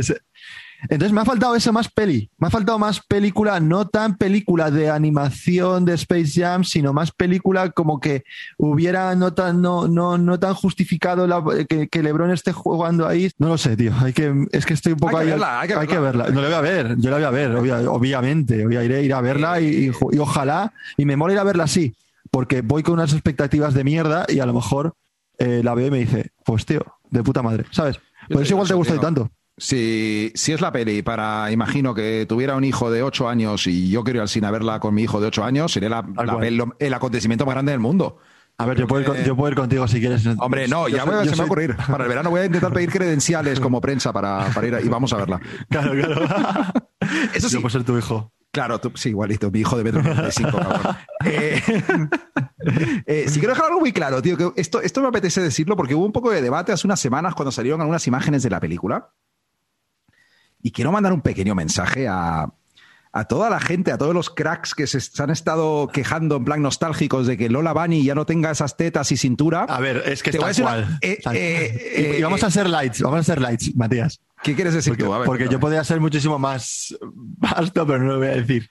entonces me ha faltado eso más peli, me ha faltado más película, no tan película de animación de Space Jam, sino más película como que hubiera no tan, no, no, no tan justificado que, LeBron esté jugando ahí. No lo sé, tío. Hay que, es que estoy un poco hay que ahí. Verla, hay, que, hay que, verla. No la voy a ver, yo la voy a ver, obviamente. Voy a ir, ir a verla y, ojalá, y me mola ir a verla así, porque voy con unas expectativas de mierda y a lo mejor eh, la veo y me dice, pues tío, de puta madre, ¿sabes? Por eso igual te gusta tanto. Si, si es la peli para, imagino que tuviera un hijo de 8 años y yo quiero ir al cine a verla con mi hijo de 8 años, sería la, el, acontecimiento más grande del mundo. A ver, yo puedo, ir, yo puedo ir contigo si quieres. Hombre, no, ya se me va a ocurrir. Para el verano voy a intentar pedir credenciales como prensa para, para ir y vamos a verla. Claro, claro. Eso sí. Yo puedo ser tu hijo. Claro, tú, sí, igualito, mi hijo de metro 95, cabrón. Eh, eh, sí quiero dejar algo muy claro, tío, que esto, esto me apetece decirlo porque hubo un poco de debate hace unas semanas cuando salieron algunas imágenes de la película. Y quiero mandar un pequeño mensaje a, toda la gente, a todos los cracks que se, han estado quejando en plan nostálgicos de que Lola Bunny ya no tenga esas tetas y cintura. A ver, es que está igual. Eh, eh, y, vamos a hacer lights, vamos a hacer lights, Matías. ¿Qué quieres decir porque, tú? porque yo podría ser muchísimo más vasto, pero no lo voy a decir.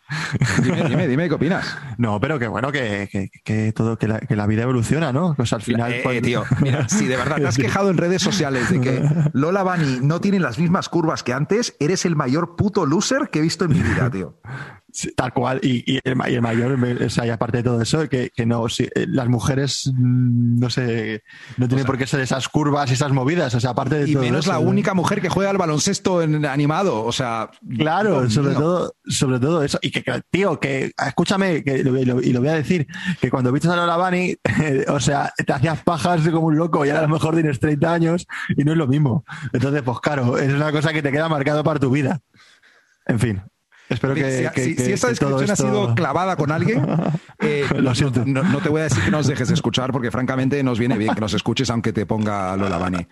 Dime, dime, dime, ¿qué opinas? No, pero que bueno, que, que, todo, que la, que la, vida evoluciona, ¿no? Pues al final. Eh, tío, mira, si de verdad te has quejado en redes sociales de que Lola Bunny no tiene las mismas curvas que antes, eres el mayor puto loser que he visto en mi vida, tío. Tal cual. Y, y, el, mayor, o sea, y aparte de todo eso, que, que no, eh, las mujeres, mm, no sé, no tienen por qué ser esas curvas y esas movidas. O sea, aparte de y todo menos la única mujer que juega al baloncesto en animado. O sea. Claro, sobre todo, sobre todo eso. Y que, tío, que, escúchame, que, y lo voy a decir, que cuando viste a Lola Bunny, o sea, te hacías pajas como un loco y ahora a lo mejor tienes 30 años y no es lo mismo. Entonces, pues claro, es una cosa que te queda marcado para tu vida. En fin, Espero que, si, esta descripción ha sido clavada con alguien, eh, Lo siento. No, te voy a decir que nos dejes de escuchar porque francamente nos viene bien que nos escuches aunque te ponga Lola Bani.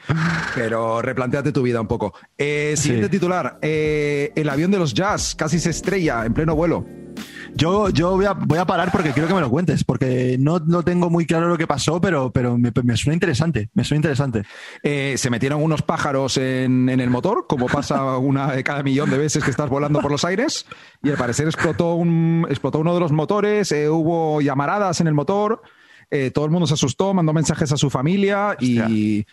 Pero replanteate tu vida un poco. Eh, siguiente titular. Eh, el avión de los jazz casi se estrella en pleno vuelo. Yo, yo voy, a, voy a parar porque quiero que me lo cuentes, porque no, no tengo muy claro lo que pasó, pero, pero me, suena interesante. Me suena interesante. Eh, se metieron unos pájaros en, en, el motor, como pasa una de cada millón de veces que estás volando por los aires, y al parecer explotó, un, explotó uno de los motores, eh, hubo llamaradas en el motor, eh, todo el mundo se asustó, mandó mensajes a su familia y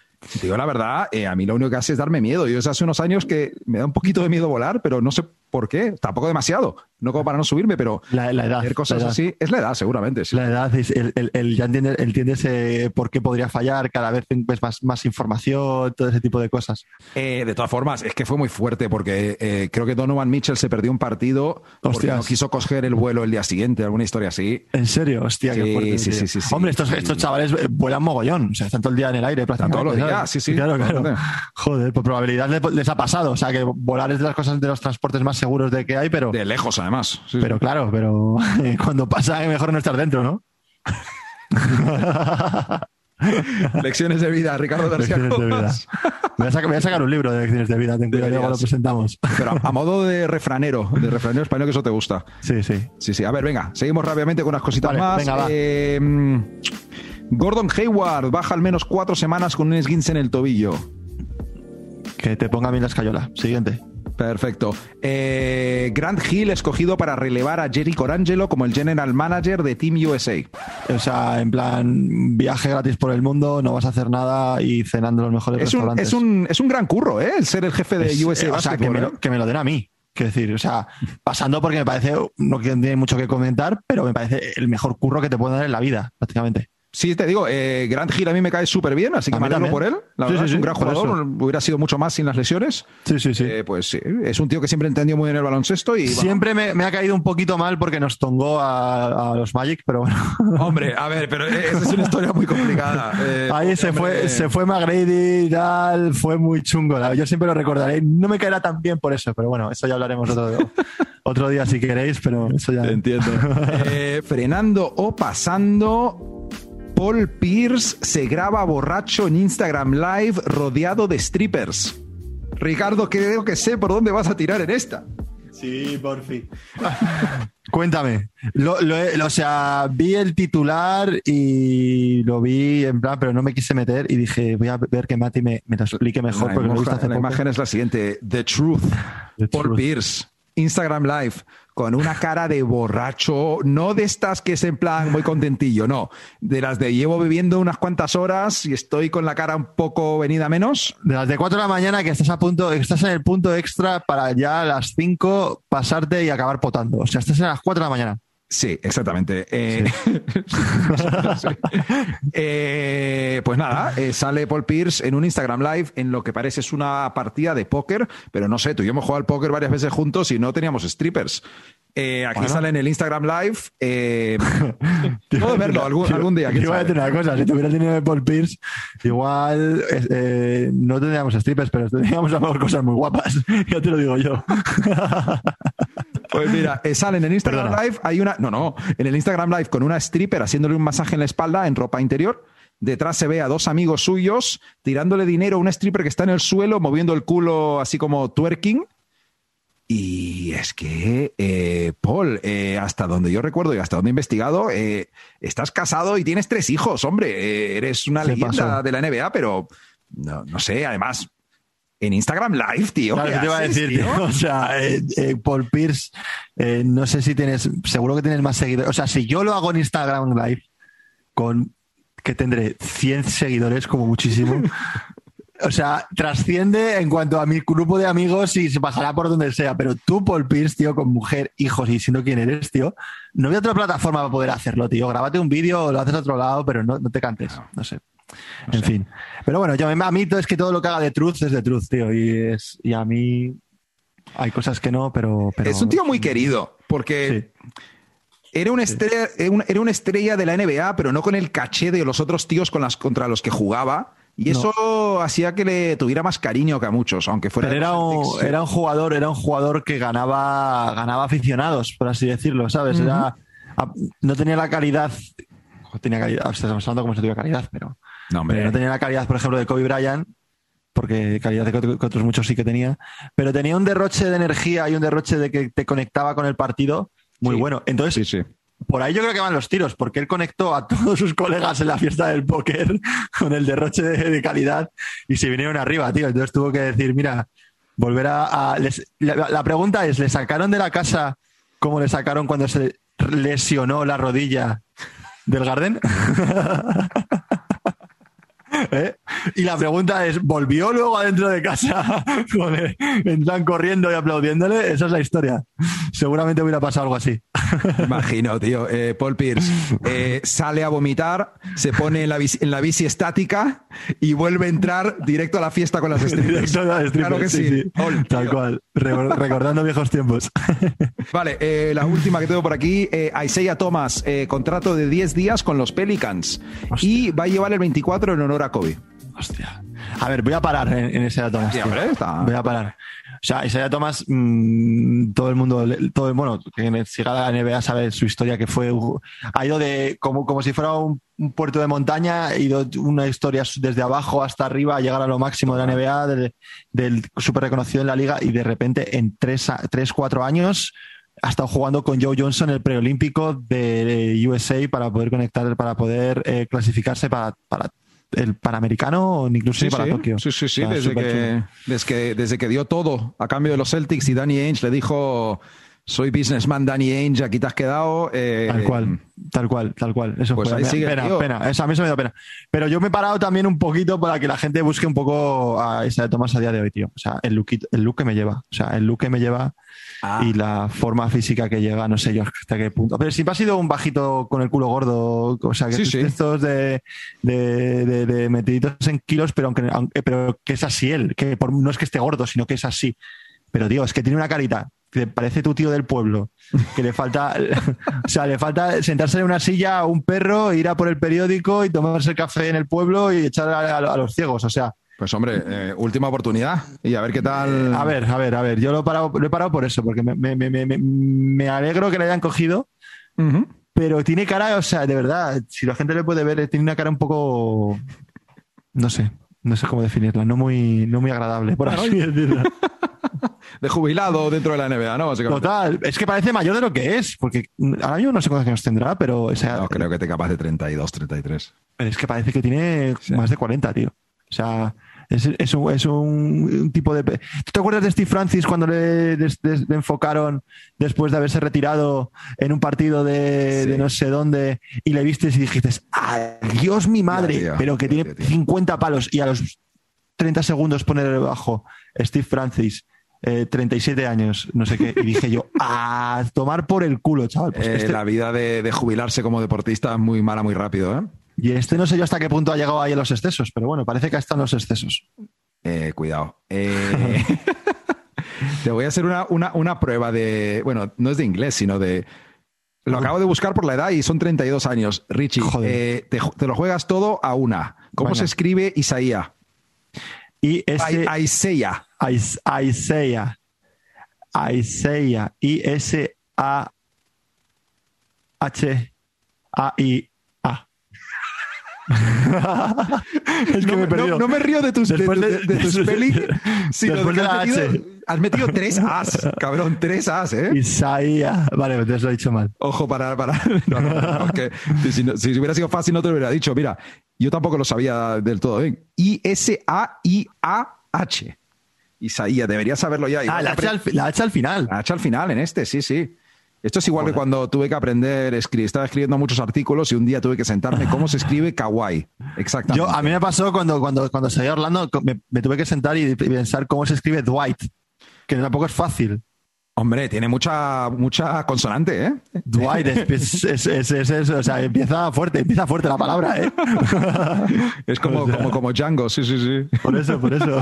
digo la verdad, a mí lo único que hace es darme miedo. Yo hace unos años que me da un poquito de miedo volar, pero no sé por qué, tampoco demasiado no como para no subirme, pero la, edad, cosas así es la edad, seguramente. La edad, es, el, ya entiendes, eh, por qué podría fallar, cada vez ves más, más información, todo ese tipo de cosas. Eh, de todas formas, es que fue muy fuerte porque eh, creo que Donovan Mitchell se perdió un partido porque no quiso coger el vuelo el día siguiente, alguna historia así. ¿En serio? Hostia, qué fuerte. Sí, sí, sí, Hombre, estos, estos chavales vuelan mogollón, o sea, están todo el día en el aire prácticamente. Todos los días, sí, sí. Claro, claro. Joder, por probabilidad les, ha pasado, o sea, que volar es de las cosas de los transportes más seguros de que hay, pero... De lejos, además. Pero claro, Claro, pero cuando pasa mejor no estar dentro, ¿no? lecciones de vida, Ricardo García. Lecciones de vida. Voy a, sacar, un libro de lecciones de vida, ten cuidado, luego lo presentamos. Pero a, modo de refranero, de refranero español, que eso te gusta. Sí, sí. Sí, sí. A ver, venga, seguimos rápidamente con unas cositas más. Eh, Gordon Hayward baja al menos cuatro semanas con un esguince en el tobillo. Que te ponga bien la escayola. Siguiente. Perfecto. Eh, Grant Hill escogido para relevar a Jerry Corangelo como el general manager de Team USA. O sea, en plan, viaje gratis por el mundo, no vas a hacer nada y cenando los mejores restaurantes. es, un, es un gran curro, ¿eh? El ser el jefe de USA. o sea, que me, lo, que me lo den a mí. Quiero decir, o sea, pasando porque me parece, no tiene mucho que comentar, pero me parece el mejor curro que te pueden dar en la vida, prácticamente. Sí, te digo, eh, Grant Hill a mí me cae súper bien, así que me alegro por él. La verdad, es un gran jugador. Hubiera sido mucho más sin las lesiones. Sí, sí, sí. Eh, pues sí, es un tío que siempre entendió muy bien el baloncesto y. Siempre me, ha caído un poquito mal porque nos tongó a, los Magic, pero bueno. Hombre, a ver, pero esa es una historia muy complicada. Eh, Ahí se fue, se fue McGrady y tal, fue muy chungo. Yo siempre lo recordaré. No me caerá tan bien por eso, pero bueno, eso ya hablaremos otro, otro día si queréis, pero eso ya. entiendo. frenando o pasando Paul Pierce se graba borracho en Instagram Live rodeado de strippers. Ricardo, creo que sé por dónde vas a tirar en esta. Sí, por fin. Cuéntame. Lo, o sea, vi el titular y lo vi en plan, pero no me quise meter y dije, voy a ver que Mati me, lo explique mejor. La, porque la imagen es la siguiente: The Truth. Paul Pierce. Instagram Live con una cara de borracho, no de estas que es en plan muy contentillo, no, de las de llevo viviendo unas cuantas horas y estoy con la cara un poco venida menos. De las de 4 de la mañana que estás a punto, estás en el punto extra para ya a las 5 pasarte y acabar potando. O sea, estás en las 4 de la mañana. Sí, exactamente. Eh, eh, pues nada, eh, sale Paul Pierce en un Instagram Live en lo que parece es una partida de póker, pero no sé, tú y yo hemos jugado al póker varias veces juntos y no teníamos strippers. aquí sale en el Instagram Live. Eh, puedo verlo algún, día. Yo voy a decir una cosa: si tuviera de Paul Pierce, igual no tendríamos strippers, pero tendríamos a cosas muy guapas. ya te lo digo yo. Pues mira, eh, salen en Instagram Live, hay una, no, no, en el Instagram Live con una stripper haciéndole un masaje en la espalda en ropa interior. Detrás se ve a dos amigos suyos tirándole dinero a una stripper que está en el suelo, moviendo el culo así como twerking. Y es que, eh, Paul, eh, hasta donde yo recuerdo y hasta donde he investigado, estás casado y tienes tres hijos, hombre. eres una leyenda de la NBA, pero no, no sé, además, en Instagram Live, tío. Claro, te iba a decir, tío? O sea, eh, eh, Paul Pierce, eh, no sé si tienes, seguro que tienes más seguidores. O sea, si yo lo hago en Instagram Live, con que tendré 100 seguidores como muchísimo. o sea, trasciende en cuanto a mi grupo de amigos y se pasará por donde sea. Pero tú, Paul Pierce, tío, con mujer, hijos y siendo quien eres, tío, no hay otra plataforma para poder hacerlo, tío. Grábate un vídeo o lo haces a otro lado, pero no, no te cantes. No, sé. En fin. Pero bueno, yo, a mí es que todo lo que haga de Truth es de Truth, tío. Y, es, y a mí hay cosas que no, pero, pero... Es un tío muy querido, porque... Era una, estrella, era una estrella de la NBA, pero no con el caché de los otros tíos con las, contra los que jugaba. Y eso hacía que le tuviera más cariño que a muchos, aunque fuera. Pero era un, era un jugador, era un jugador que ganaba, ganaba aficionados, por así decirlo, ¿sabes? era, no tenía la calidad. Tenía calidad, estamos hablando como si tuviera calidad, pero no, no tenía la calidad, por ejemplo, de Kobe Bryant, porque calidad que otros muchos sí que tenía, pero tenía un derroche de energía y un derroche de que te conectaba con el partido muy bueno. Entonces, por ahí yo creo que van los tiros, porque él conectó a todos sus colegas en la fiesta del póker con el derroche de, calidad y se vinieron arriba, tío. Entonces tuvo que decir, mira, volver a... la, pregunta es, ¿le sacaron de la casa como le sacaron cuando se lesionó la rodilla del Garden? ¿Eh? Y la pregunta es, ¿volvió luego adentro de casa? Entran corriendo y aplaudiéndole. Esa es la historia. Seguramente hubiera pasado algo así. Imagino, tío. Eh, Paul Pierce eh, sale a vomitar, se pone en la, bici, en la, bici, estática y vuelve a entrar directo a la fiesta con las estrellas. Claro que sí. Tal cual. recordando viejos tiempos. vale, la última que tengo por aquí. Isaiah Thomas, contrato de 10 días con los Pelicans. Y va a llevar el 24 en honor a Kobe. Hostia. A ver, voy a parar en, ese dato. Voy a parar. O sea, Isaiah Thomas, mm, todo el mundo, todo el, bueno, que siga la NBA sabe su historia, que fue, ha ido de, como, como si fuera un, puerto de montaña, ha ido una historia desde abajo hasta arriba, a llegar a lo máximo de la NBA, del, súper reconocido en la liga, y de repente en tres, tres, cuatro años ha estado jugando con Joe Johnson el preolímpico de USA para poder conectar, para poder eh, clasificarse para, para el Panamericano o incluso para Tokio. Sí, sí, sí, desde que, desde, que, desde que dio todo a cambio de los Celtics y Danny Ainge le dijo soy businessman Danny Ainge, aquí te has quedado. Eh, tal cual, tal cual, tal cual. Eso pues Ahí sigue, pena, pena. Eso, a mí eso me da pena. Pero yo me he parado también un poquito para que la gente busque un poco a esa de Tomás a día de hoy, tío. O sea, el look, el look que me lleva. O sea, el look que me lleva Ah. y la forma física que llega, no sé yo hasta qué punto. Pero siempre ha sido un bajito con el culo gordo, o sea, que estos de, de, de, metiditos en kilos, pero aunque, pero que es así él, que no es que esté gordo, sino que es así. Pero Dios, es que tiene una carita que parece tu tío del pueblo, que le falta, o sea, le falta sentarse en una silla a un perro, ir a por el periódico y tomarse el café en el pueblo y echar a los ciegos, o sea, pues hombre, eh, última oportunidad y a ver qué tal. A ver, a ver, a ver. Yo lo he parado, lo he parado por eso, porque me, me, me, me alegro que le hayan cogido. Pero tiene cara, o sea, de verdad, si la gente le puede ver, tiene una cara un poco. No sé, no sé cómo definirla, no muy, no muy agradable, por así decirlo. de jubilado dentro de la NBA, ¿no? Total, es que parece mayor de lo que es, porque ahora mismo no sé cuántos años tendrá, pero. O sea, no, creo que te capaz de 32, 33. Pero es que parece que tiene más de 40, tío. O sea, es, un, tipo de... ¿Tú te acuerdas de Steve Francis cuando le, enfocaron después de haberse retirado en un partido de, no sé dónde y le viste y dijiste, adiós mi madre, pero que tiene 50 palos y a los 30 segundos pone debajo Steve Francis. 37 eh, años, no sé qué, y dije yo, a tomar por el culo, chaval. Pues eh, este La vida de, de, jubilarse como deportista es muy mala, muy rápido, ¿eh? Y este no sé yo hasta qué punto ha llegado ahí a los excesos, pero bueno, parece que ha estado en los excesos. Eh, cuidado. Eh, te voy a hacer una, prueba de. Bueno, no es de inglés, sino de. Lo acabo de buscar por la edad y son 32 años. Richie, eh, te, lo juegas todo a una. ¿Cómo se escribe Isaías? I S Isaiah. Isaiah. Isaiah. I S A H A I es que no, me he perdido. No, me río de tus, después de, de, tus peli, sino de, has, metido, has, metido, tres As, cabrón, tres As, ¿eh? Isaías. Vale, entonces lo he dicho mal. Ojo, para. para no, no, si, si, hubiera sido fácil, no te lo hubiera dicho. Mira, yo tampoco lo sabía del todo bien. I-S-A-I-A-H. Isaías, deberías saberlo ya. Ah, la H, al, la H al final. La H al final en este, sí, sí. Esto es igual que cuando tuve que aprender, escribir, estaba escribiendo muchos artículos y un día tuve que sentarme cómo se escribe kawaii. Exactamente. Yo, a mí me pasó cuando, cuando, cuando salí a Orlando, me, me tuve que sentar y pensar cómo se escribe Dwight, que tampoco es fácil. Hombre, tiene mucha, mucha consonante, ¿eh? Dwight, es, es, es, o sea, empieza fuerte, empieza fuerte la palabra, ¿eh? es como, como, como Django, sí, sí, sí. Por eso, por eso.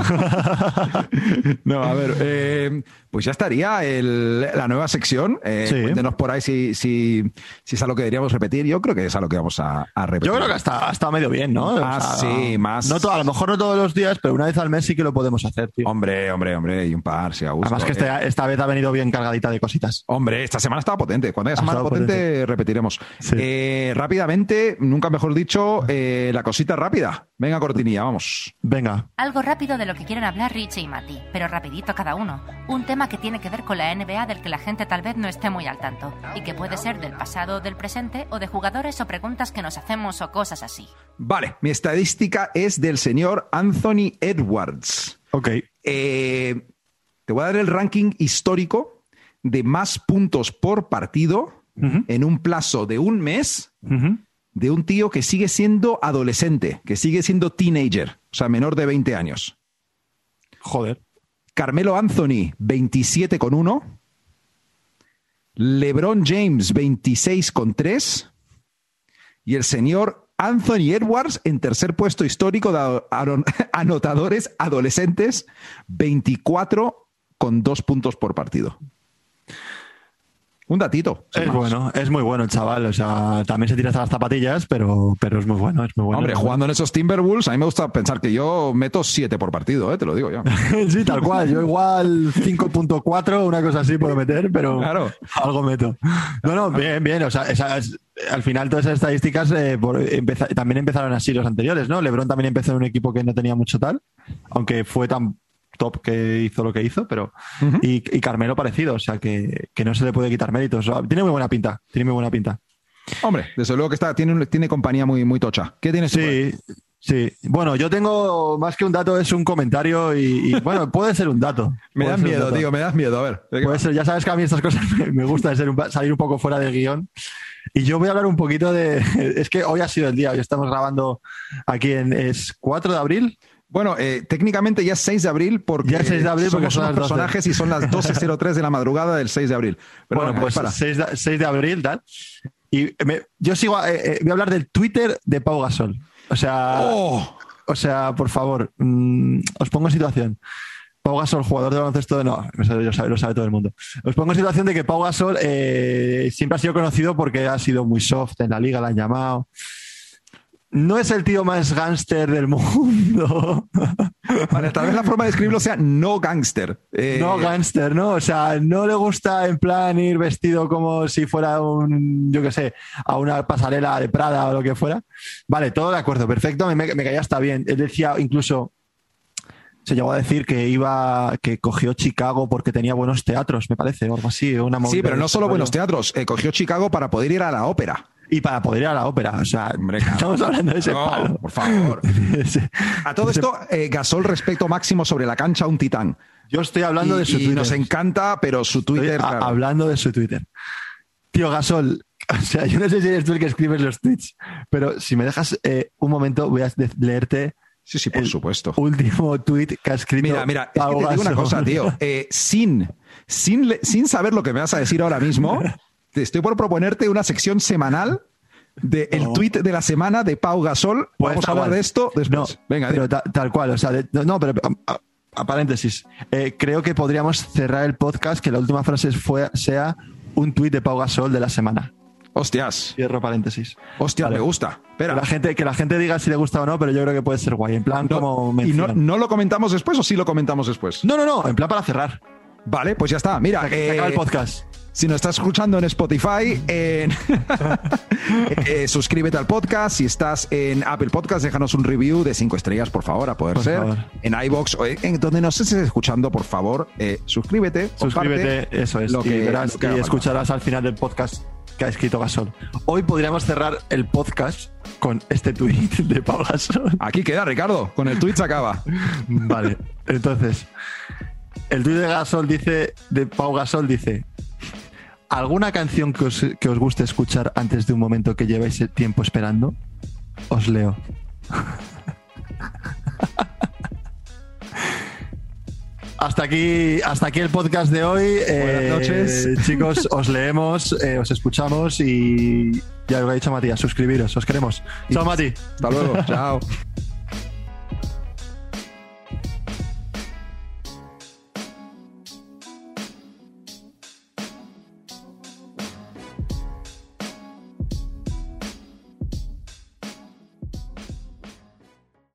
no, a ver, eh, pues ya estaría el, la nueva sección. Eh, Cuéntenos por ahí si, si, si, es algo que deberíamos repetir. Yo creo que es algo que vamos a, repetir. Yo creo que ha estado, medio bien, ¿no? Ah, sí, más. No a lo mejor no todos los días, pero una vez al mes sí que lo podemos hacer, tío. Hombre, hombre, hombre, y un par, si a gusto. Además que este, eh. esta vez ha venido bien cargadita de cositas. Hombre, esta semana estaba potente. Cuando haya semana potente, repetiremos. Eh, rápidamente, nunca mejor dicho, la cosita rápida. Venga, cortinilla, vamos. Venga. Algo rápido de lo que quieren hablar Richie y Mati, pero rapidito cada uno. Un tema que tiene que ver con la NBA del que la gente tal vez no esté muy al tanto y que puede ser del pasado del presente o de jugadores o preguntas que nos hacemos o cosas así. Vale, mi estadística es del señor Anthony Edwards. Ok. Eh, te voy a dar el ranking histórico de más puntos por partido en un plazo de un mes de un tío que sigue siendo adolescente, que sigue siendo teenager, o sea, menor de 20 años. Joder. Carmelo Anthony, 27 con 1. LeBron James, 26 con 3. Y el señor Anthony Edwards en tercer puesto histórico de anotadores adolescentes, 24 con 2 puntos por partido. Un datito. Es bueno, es muy bueno el chaval. O sea, también se tira hasta las zapatillas, pero, pero es muy bueno, es muy bueno. Hombre, jugando en esos Timberwolves, a mí me gusta pensar que yo meto 7 por partido, ¿eh? te lo digo ya. sí, tal cual. Yo igual 5.4, una cosa así puedo meter, pero algo meto. No, no, bien, bien. O sea, al final todas esas estadísticas eh, también empezaron así los anteriores, ¿no? Lebron también empezó en un equipo que no tenía mucho tal, aunque fue tan top que hizo lo que hizo, pero. y, Carmelo parecido, o sea que, no se le puede quitar méritos. tiene muy buena pinta, tiene muy buena pinta. Hombre, desde luego que está, tiene, tiene compañía muy, muy tocha. ¿Qué tienes Sí, sí. Bueno, yo tengo más que un dato, es un comentario y, bueno, puede ser un dato. me das miedo, tío, me das miedo. A ver. Puede ser, ya sabes que a mí estas cosas me, gusta ser salir un poco fuera de guion. Y yo voy a hablar un poquito de. Es que hoy ha sido el día, hoy estamos grabando aquí en. Es 4 de abril. Bueno, eh, técnicamente ya es 6 de abril porque, ya 6 de abril porque son los personajes y son las 12.03 de la madrugada del 6 de abril. bueno, pues 6 de, abril, tal. Y yo sigo, eh, eh, voy a hablar del Twitter de Pau Gasol. O sea, oh. o sea, por favor, mm, os pongo en situación. Pau Gasol, jugador de baloncesto, no, lo sabe, lo sabe todo el mundo. Os pongo en situación de que Pau Gasol siempre ha sido conocido porque ha sido muy soft en la liga, la han llamado no es el tío más gángster del mundo. Vale, tal vez la forma de escribirlo sea no gángster. Eh, no gángster, ¿no? O sea, no le gusta en plan ir vestido como si fuera un, yo qué sé, a una pasarela de Prada o lo que fuera. Vale, todo de acuerdo, perfecto, me, me caía hasta bien. Él decía incluso, se llegó a decir que iba, que cogió Chicago porque tenía buenos teatros, me parece, o algo así. Una sí, pero no solo buenos teatros, eh, cogió Chicago para poder ir a la ópera y para poder ir a la ópera. O sea, estamos hablando de ese no, Por favor. a todo esto, eh, Gasol respecto máximo sobre la cancha, un titán. Yo estoy hablando de su Twitter. Nos encanta, pero su Twitter. Hablando de su Twitter. Tío Gasol, o sea, yo no sé si eres tú el que escribes los tweets, pero si me dejas eh, un momento, voy a leerte. Sí, sí, por supuesto. Último tweet que ha escrito. Mira, mira, es que te digo una cosa, tío. Eh, sin, sin, sin saber lo que me vas a decir ahora mismo, estoy por proponerte una sección semanal del el tweet de la semana de Pau Gasol. Pues Vamos a hablar de esto después. Venga, pero tal cual, o sea, no, pero a, paréntesis. Eh, creo que podríamos cerrar el podcast que la última frase fue, sea un tweet de Pau Gasol de la semana. Hostias. Cierro paréntesis. Hostia, me gusta. Espera. Que la, gente, que la gente diga si le gusta o no, pero yo creo que puede ser guay. En plan, como. ¿Y no, no, lo comentamos después o sí lo comentamos después? No, no, no. En plan para cerrar. Vale, pues ya está. Mira. que acaba el eh, podcast. Si nos estás escuchando en Spotify, eh, suscríbete al podcast. Si estás en Apple Podcast, déjanos un review de cinco estrellas, por favor, a poder ser. En iBox o en donde nos estés escuchando, por favor, eh, suscríbete. Suscríbete, eso es. Lo que, y, escucharás al final del podcast que ha escrito Gasol. Hoy podríamos cerrar el podcast con este tweet de Pau Gasol. Aquí queda, Ricardo. Con el tweet se acaba. vale. Entonces, el tweet de Gasol dice, de Pau Gasol dice, ¿Alguna canción que os, que os guste escuchar antes de un momento que lleváis el tiempo esperando? Os leo. Hasta aquí, hasta aquí el podcast de hoy. Buenas Eh, noches. chicos, os leemos, eh, os escuchamos y ya lo ha dicho Matías, suscribiros, os queremos. Chao, Mati. Hasta luego. Chao.